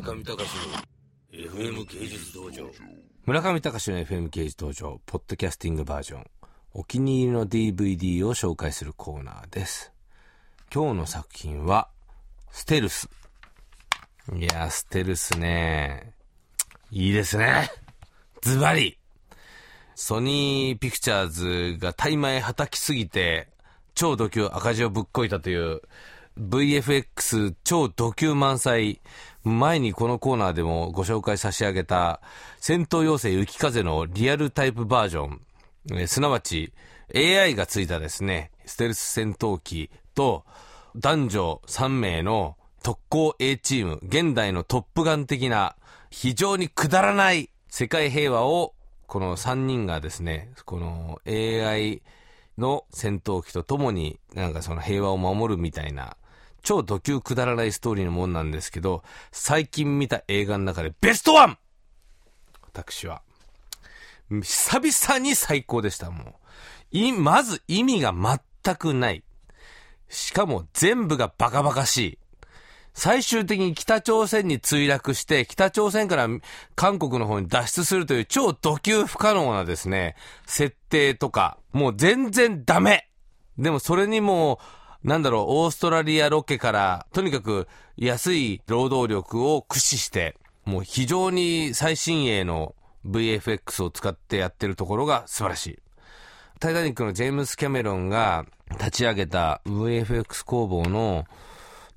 村上隆の FM 芸術道場。村上隆の FM 刑事道場ポッドキャスティングバージョン。お気に入りの DVD を紹介するコーナーです。今日の作品はステルス。いやステルスね。いいですね。ズバリ。ソニーピクチャーズが大枚はたきすぎて超ド級赤字をぶっこいたという VFX 超ド級満載前にこのコーナーでもご紹介差し上げた戦闘妖精雪風のリアルタイプバージョン、えすなわち AI がついたですね、ステルス戦闘機と男女3名の特攻 A チーム、現代のトップガン的な非常にくだらない世界平和をこの3人がですね、この AI の戦闘機とともになんかその平和を守るみたいな超ド級くだらないストーリーのもんなんですけど、最近見た映画の中でベストワン私は。久々に最高でした、もう。い、まず意味が全くない。しかも全部がバカバカしい。最終的に北朝鮮に墜落して、北朝鮮から韓国の方に脱出するという超ド級不可能なですね、設定とか、もう全然ダメでもそれにもうなんだろう、オーストラリアロケから、とにかく安い労働力を駆使して、もう非常に最新鋭の VFX を使ってやってるところが素晴らしい。タイタニックのジェームス・キャメロンが立ち上げた VFX 工房の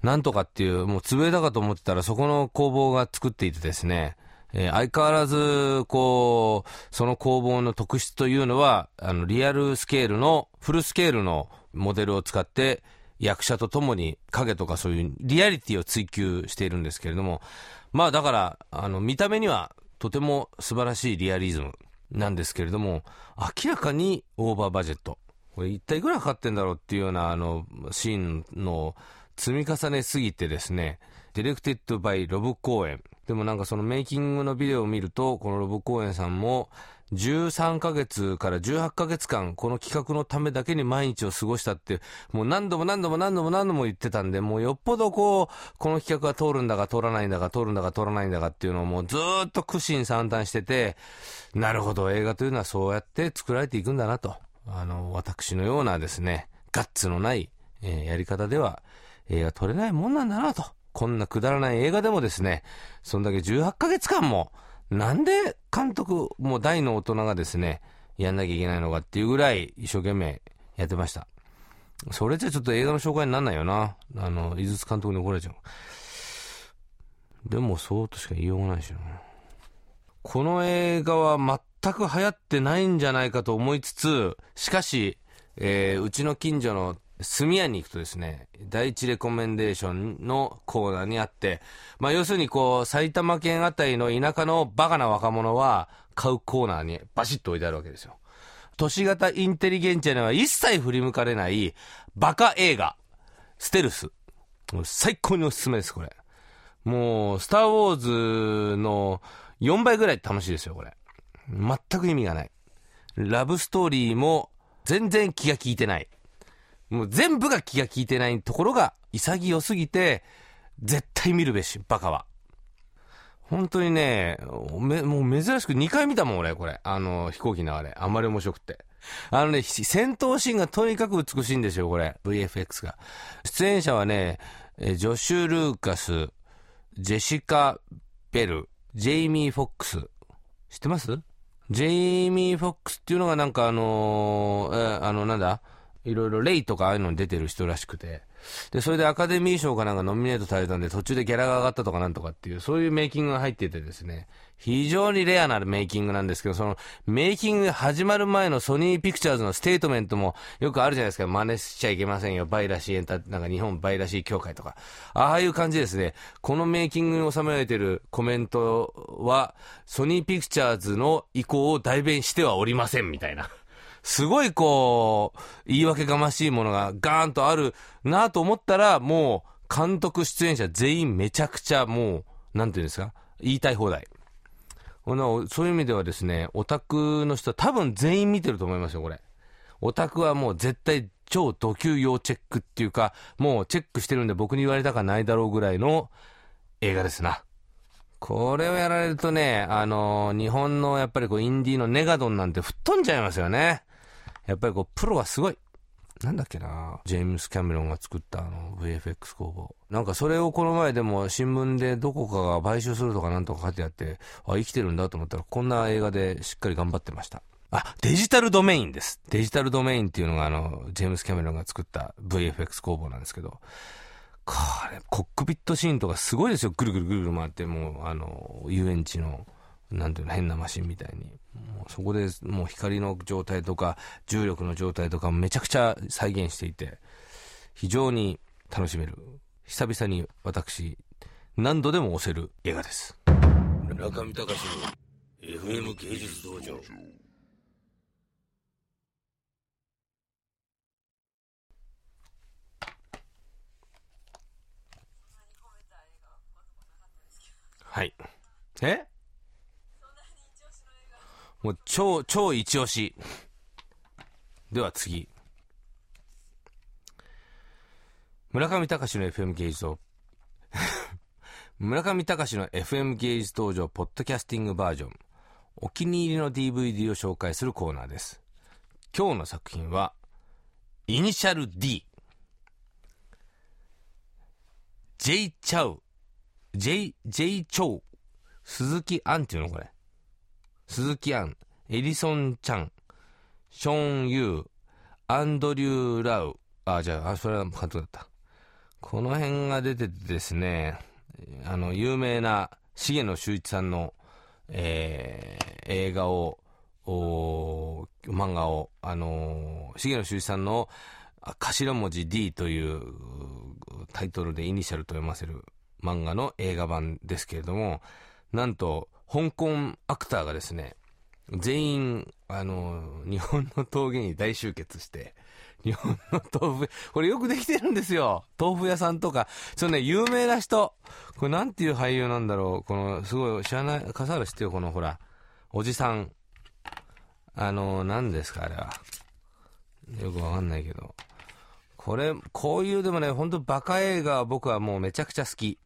なんとかっていう、もう潰れたかと思ってたらそこの工房が作っていてですね、えー、相変わらず、こう、その工房の特質というのは、あの、リアルスケールの、フルスケールのモデルを使って役者と共に影とかそういうリアリティを追求しているんですけれども、まあだから、あの、見た目にはとても素晴らしいリアリズムなんですけれども、明らかにオーバーバジェット。これ一体いくらかかってんだろうっていうようなあのシーンの積み重ねすぎてですね、directed by ロブ・コーエン。でもなんかそのメイキングのビデオを見ると、このロブ・コーエンさんも13ヶ月から18ヶ月間、この企画のためだけに毎日を過ごしたって、もう何度も何度も何度も何度も言ってたんで、もうよっぽどこう、この企画が通るんだか通らないんだか、通るんだか通らないんだかっていうのをもうずっと苦心惨憺してて、なるほど、映画というのはそうやって作られていくんだなと。あの、私のようなですね、ガッツのない、えー、やり方では、映画撮れないもんなんだなと。こんなくだらない映画でもですね、そんだけ18ヶ月間も、なんで監督、も大の大人がですね、やんなきゃいけないのかっていうぐらい一生懸命やってました。それじゃちょっと映画の紹介になんないよな。あの、井筒監督に怒られちゃう。でもそうとしか言いようがないしな。この映画は全く流行ってないんじゃないかと思いつつ、しかし、えー、うちの近所の炭屋に行くとですね、第一レコメンデーションのコーナーにあって、まあ要するにこう、埼玉県あたりの田舎のバカな若者は買うコーナーにバシッと置いてあるわけですよ。都市型インテリゲンチャには一切振り向かれないバカ映画、ステルス。最高におすすめです、これ。もう、スターウォーズの4倍ぐらい楽しいですよ、これ。全く意味がない。ラブストーリーも全然気が利いてない。もう全部が気が利いてないところが潔すぎて、絶対見るべし、バカは。本当にね、め、もう珍しく2回見たもん、俺、これ。あの、飛行機の流れ。あんまり面白くて。あのね、戦闘シーンがとにかく美しいんですよ、これ。VFX が。出演者はね、ジョシュ・ルーカス、ジェシカ・ビール、ジェイミー・フォックス。知ってます？ジェイミー・フォックスっていうのがなんかあのー、えあの、なんだ？いろいろレイとかああいうのに出てる人らしくて、で、それでアカデミー賞かなんかノミネートされたんで途中でギャラが上がったとかなんとかっていう、そういうメイキングが入っててですね、非常にレアなメイキングなんですけど、そのメイキング始まる前のソニーピクチャーズのステートメントもよくあるじゃないですか、真似しちゃいけませんよ、 piracy エンタ、なんか日本 piracy 協会とか。ああいう感じですね。このメイキングに収められてるコメントは、ソニーピクチャーズの意向を代弁してはおりません、みたいな。すごいこう、言い訳がましいものがガーンとあるなと思ったら、もう、監督、出演者全員めちゃくちゃもう、なんていうんですか？言いたい放題。そういう意味ではですね、オタクの人は多分全員見てると思いますよ、これ。オタクはもう絶対超ド級要チェックっていうか、もうチェックしてるんで僕に言われたかないだろうぐらいの映画ですな。これをやられるとね、あの、日本のやっぱりこう、インディーのネガドンなんて吹っ飛んじゃいますよね。やっぱりこう、プロはすごい。なんだっけなジェームス・キャメロンが作ったあの VFX 工房。なんかそれをこの前でも新聞でどこかが買収するとかなんとか書いてあって、あ、生きてるんだと思ったらこんな映画でしっかり頑張ってました。あ、デジタルドメインです。デジタルドメインっていうのがあの、ジェームス・キャメロンが作った VFX 工房なんですけど、これ、コックピットシーンとかすごいですよ。ぐるぐるぐるぐる回って、もう、あの、遊園地の、なんていうの、変なマシンみたいに。もうそこでもう光の状態とか、重力の状態とかめちゃくちゃ再現していて、非常に楽しめる。久々に私、何度でも押せる映画です。村上隆の FM 芸術道場。はい。え？もう超、超一押し。では次。村上隆の FM 芸術を村上隆の FM 芸術道場ポッドキャスティングバージョン。お気に入りの DVD を紹介するコーナーです。今日の作品は、イニシャル D。J チャウ J、J チョウ、鈴木杏っていうのこれ。鈴木杏、エリソン・チャン、ショーン・ユー、アンドリュー・ラウ。あ、じゃあ、あ、それは監督だった。この辺が出ててですね、あの、有名な重野修一さんの、えー、映画を、お漫画を、あのー、重野修一さんの頭文字 D というタイトルでイニシャルと読ませる漫画の映画版ですけれども、なんと、香港アクターがですね、全員、あの、日本の峠に大集結して、日本の豆腐、これよくできてるんですよ。豆腐屋さんとか、そのね、有名な人。これなんていう俳優なんだろう。この、すごい、知らない、笠原知ってよ、このほら、おじさん。あの、何ですか、あれは。よくわかんないけど。これ、こういうでもね、ほんとバカ映画は僕はもうめちゃくちゃ好き。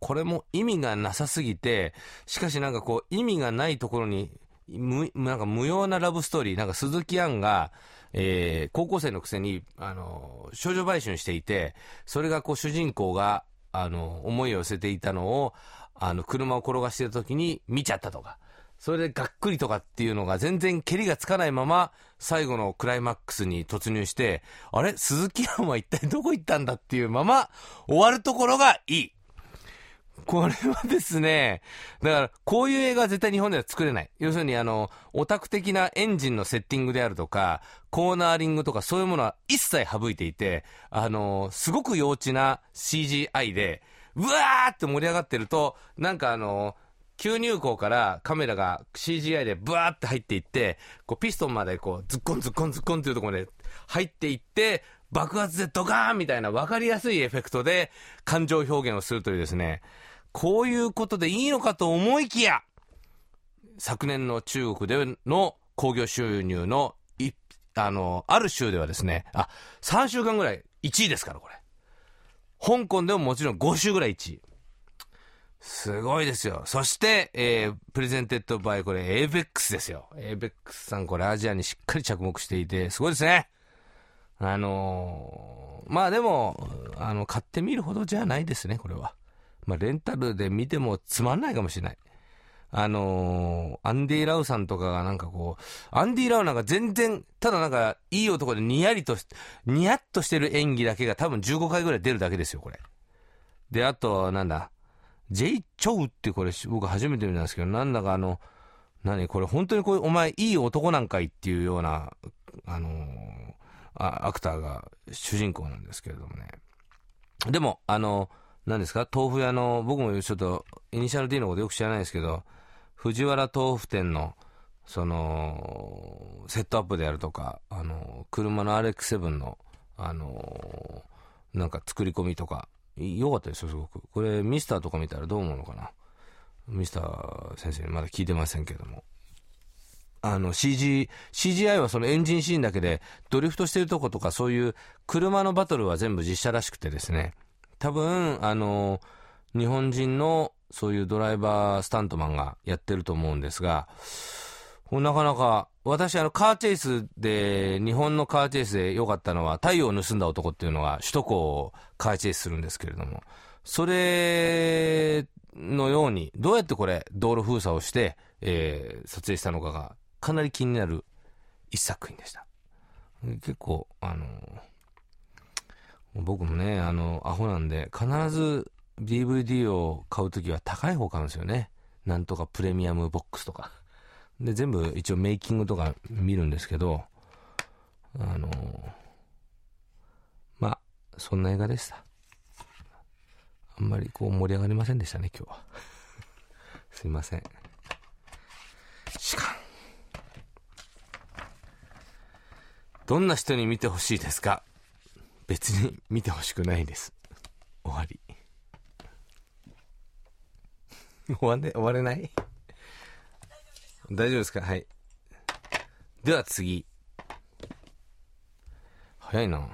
これも意味がなさすぎて、しかしなんかこう、意味がないところに、む、なんか無用なラブストーリー、なんか鈴木杏が、えー、高校生のくせに、あの、少女売春していて、それがこう主人公が、あの、思いを寄せていたのを、あの、車を転がしてる時に見ちゃったとか。それでがっくりとかっていうのが全然蹴りがつかないまま、最後のクライマックスに突入して、あれ？鈴木杏は一体どこ行ったんだっていうまま、終わるところがいい。これはですね、だから、こういう映画は絶対日本では作れない。要するに、あの、オタク的なエンジンのセッティングであるとか、コーナーリングとかそういうものは一切省いていて、あの、すごく幼稚な CGI で、うわーって盛り上がってると、なんかあの、吸入口からカメラが CGI でブワーって入っていって、こうピストンまでこうズッコンズッコンズッコンっていうところまで入っていって、爆発でドカーンみたいな分かりやすいエフェクトで感情表現をするというですね、こういうことでいいのかと思いきや、昨年の中国での興行収入の、い、あの、ある州ではですね、あ、3週間ぐらい1位ですから、これ。香港でももちろん5週ぐらい1位。すごいですよ。そして、えー、 presented by、これ、 avex ですよ。 avex さん、これ、アジアにしっかり着目していて、すごいですね。あのー、まあでも、あの、買ってみるほどじゃないですね、これは。まあ、レンタルで見てもつまんないかもしれない。あのー、アンディ・ラウさんとかがなんかこう、アンディ・ラウなんか全然、ただなんか、いい男でニヤリとし、ニヤッとしてる演技だけが多分15回ぐらい出るだけですよ、これ。で、あと、なんだ、ジェイ・チョウってこれ僕初めて見たんですけど、なんだかあの、何これ本当にこれお前いい男なんかいっていうような、あのー、アクターが主人公なんですけれどもね。でも、あの何ですか？豆腐屋の、僕もちょっと、イニシャル D のことよく知らないですけど、藤原豆腐店の、その、セットアップであるとか、あの、車の RX7 の、あの、なんか作り込みとか、良かったですよ、すごく。これ、ミスターとか見たらどう思うのかな？ミスター先生にまだ聞いてませんけども。あの CG、CGI はそのエンジンシーンだけで、ドリフトしてるとことかそういう車のバトルは全部実写らしくてですね。多分、あの、日本人のそういうドライバースタントマンがやってると思うんですが、なかなか、私あのカーチェイスで、日本のカーチェイスで良かったのは、太陽を盗んだ男っていうのが首都高をカーチェイスするんですけれども、それのように、どうやってこれ、道路封鎖をして、えー、撮影したのかが、かなり気になる一作品でした。結構、あの、僕もね、あの、アホなんで、必ず DVD を買うときは高い方買うんですよね。なんとかプレミアムボックスとか。で、全部一応メイキングとか見るんですけど、あの、まあ、そんな映画でした。あんまりこう盛り上がりませんでしたね、今日は。すいません。しかん。どんな人に見てほしいですか？別に見てほしくないです。終わり。終わんで、終われない？大丈夫ですか？はい。では次。早いな。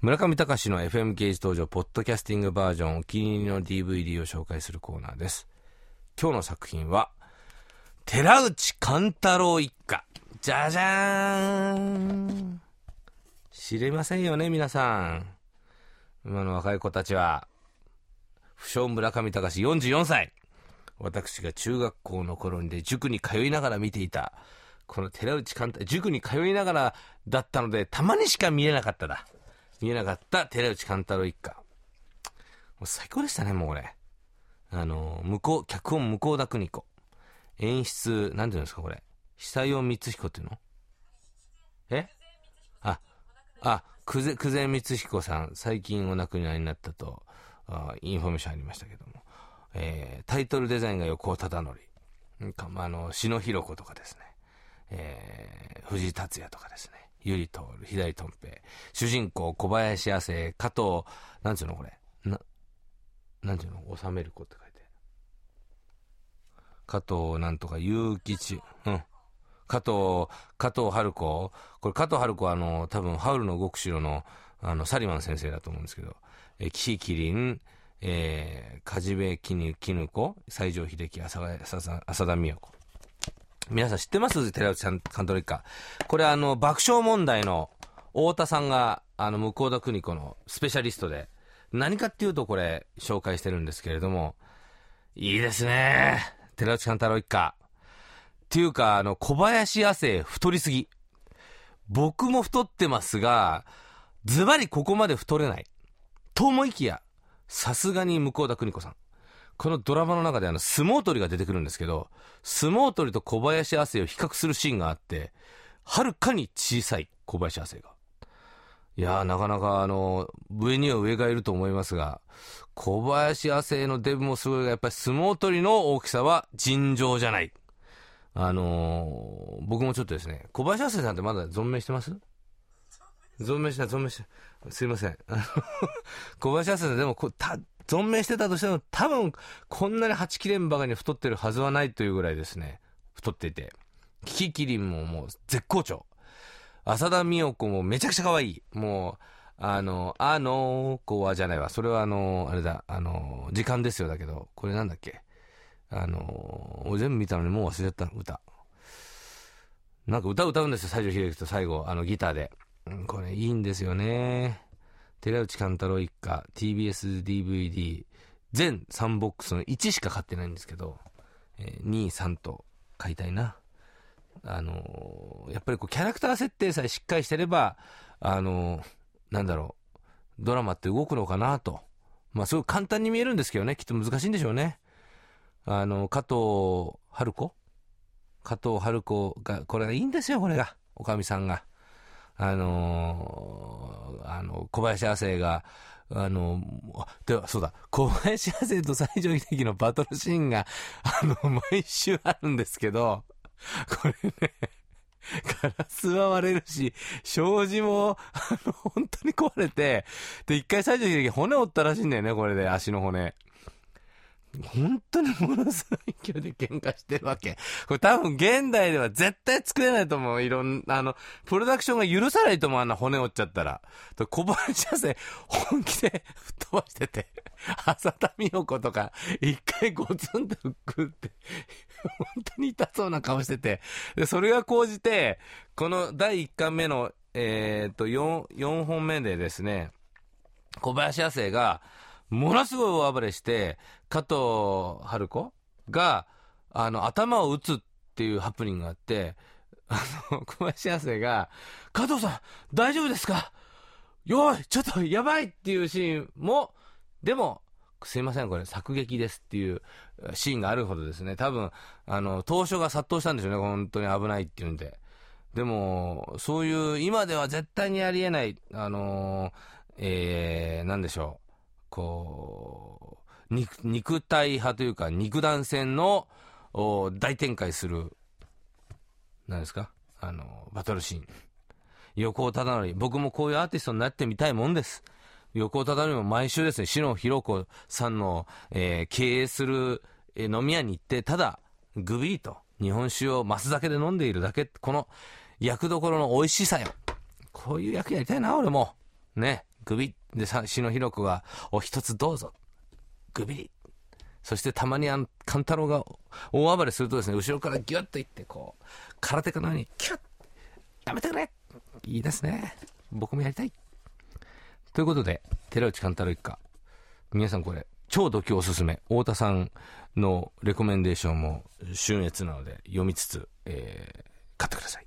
村上隆の FM ゲージ登場、ポッドキャスティングバージョン、お気に入りの DVD を紹介するコーナーです。今日の作品は、寺内貫太郎一家。じゃじゃーん。知りませんよね、皆さん。今の若い子たちは。不詳村上隆44歳。私が中学校の頃にで塾に通いながら見ていた、この寺内貫太、塾に通いながらだったので、たまにしか見えなかっただ。見えなかった寺内貫太郎一家。もう最高でしたね、もう俺。あの、向こう、脚本向田邦子。演出、なんていうんですか、これ。久代光彦っていうの？え？あ、あ、久世、久世光彦さん、最近お亡くなりになったと、あインフォメーションありましたけども。えー、タイトルデザインが横尾忠則。ああの、篠ひろ子とかですね。えー、藤竜也とかですね。由利徹、左とん平。主人公、小林亜生、加藤、なんつうのこれ？な、なんていうの？収める子って書いて。加藤なんとか、結吉、うん。加藤、加藤春子？これ加藤春子はあの、多分、ハウルの動く城の、あの、サリマン先生だと思うんですけど、えー、岸キリン、えー、梶部絹子、西城秀樹、浅浅田美代子。皆さん知ってます？寺内さん、監督一家。これあの、爆笑問題の太田さんが、あの、向田邦子のスペシャリストで、何かっていうとこれ、紹介してるんですけれども、いいですね寺内勘太郎一家。っていうか、あの、小林亜生太りすぎ。僕も太ってますが、ズバリここまで太れない。と思いきや、さすがに向田邦子さん。このドラマの中であの、相撲取りが出てくるんですけど、相撲取りと小林亜生を比較するシーンがあって、はるかに小さい小林亜生が。いやー、なかなかあの、上には上がいると思いますが、小林亜生のデブもすごいが、やっぱり相撲取りの大きさは尋常じゃない。あのー、僕もちょっとですね、小林亜生さんってまだ存命してます？存命した、存命した。すいません。小林亜生さんでもこ、た、存命してたとしても、多分、こんなに8切れんばかりに太ってるはずはないというぐらいですね、太っていて。キキキリンももう絶好調。浅田美代子もめちゃくちゃ可愛い。もう、あの、あの子はじゃないわ。それはあの、あれだ、あの、時間ですよだけど、これなんだっけ？あの、俺全部見たのにもう忘れちゃった、歌。なんか歌歌うんですよ、西城秀樹と最後、あのギターで。これいいんですよね。寺内勘太郎一家、TBS DVD、全3ボックスの1しか買ってないんですけど、えー、2、3と買いたいな。あのー、やっぱりこうキャラクター設定さえしっかりしてれば、あのー、なんだろう、ドラマって動くのかなと。まあ、すごい簡単に見えるんですけどね、きっと難しいんでしょうね。あの、加藤春子？加藤春子が、これがいいんですよ、これが。おかみさんが。あのー、あの、小林亜生が、あの、では、そうだ、小林亜生と西城秀樹のバトルシーンが、あの、毎週あるんですけど、これね、ガラスは割れるし、障子も、あの、本当に壊れて、で、一回西城秀樹骨折ったらしいんだよね、これで、足の骨。本当にものすごい勢いで喧嘩してるわけ。これ多分現代では絶対作れないと思う。いろんな、あの、プロダクションが許さないと思う。あんな骨折っちゃったら。と小林亜生、本気で吹っ飛ばしてて、浅田美代子とか、一回ゴツンとフックって、本当に痛そうな顔してて、で、それが講じて、この第1巻目の、えー、っと、4、4本目でですね、小林亜生が、ものすごい大暴れして、加藤春子が、あの、頭を打つっていうハプニングがあって、あの、小林亜生が、加藤さん、大丈夫ですか？よい、ちょっとやばいっていうシーンも、でも、すいません、これ、作劇ですっていうシーンがあるほどですね、多分、あの、当初が殺到したんでしょうね、本当に危ないっていうんで。でも、そういう、今では絶対にありえない、あのえー、なんでしょう。こう、肉、肉体派というか、肉弾戦の、大展開する、なんですか？あの、バトルシーン。横尾忠則、僕もこういうアーティストになってみたいもんです。横尾忠則も毎週ですね、篠弘子さんの、えー経営する、え飲み屋に行って、ただ、グビーと日本酒を増すだけで飲んでいるだけ、この役どころの美味しさよ。こういう役やりたいな、俺も。ね、グビッ。で、さ、篠弘子が、お一つどうぞ。グビリ。そしてたまにあの、勘太郎が大暴れするとですね、後ろからギュッといって、こう、空手家のように、キュッやめてくれいいですね。僕もやりたい。ということで、寺内勘太郎一家。皆さんこれ、超ドキおすすめ。太田さんのレコメンデーションも、春越なので読みつつ、えー、買ってください。